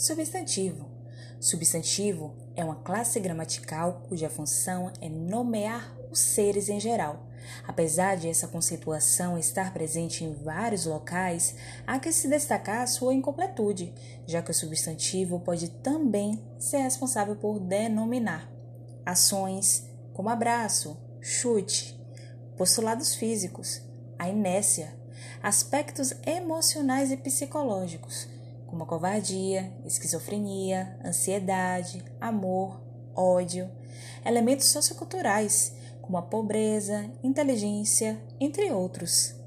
Substantivo. Substantivo é uma classe gramatical cuja função é nomear os seres em geral. Apesar de essa conceituação estar presente em vários locais, há que se destacar a sua incompletude, já que o substantivo pode também ser responsável por denominar ações como abraço, chute, postulados físicos, a inércia, aspectos emocionais e psicológicos como a covardia, esquizofrenia, ansiedade, amor, ódio, elementos socioculturais, como a pobreza, inteligência, entre outros.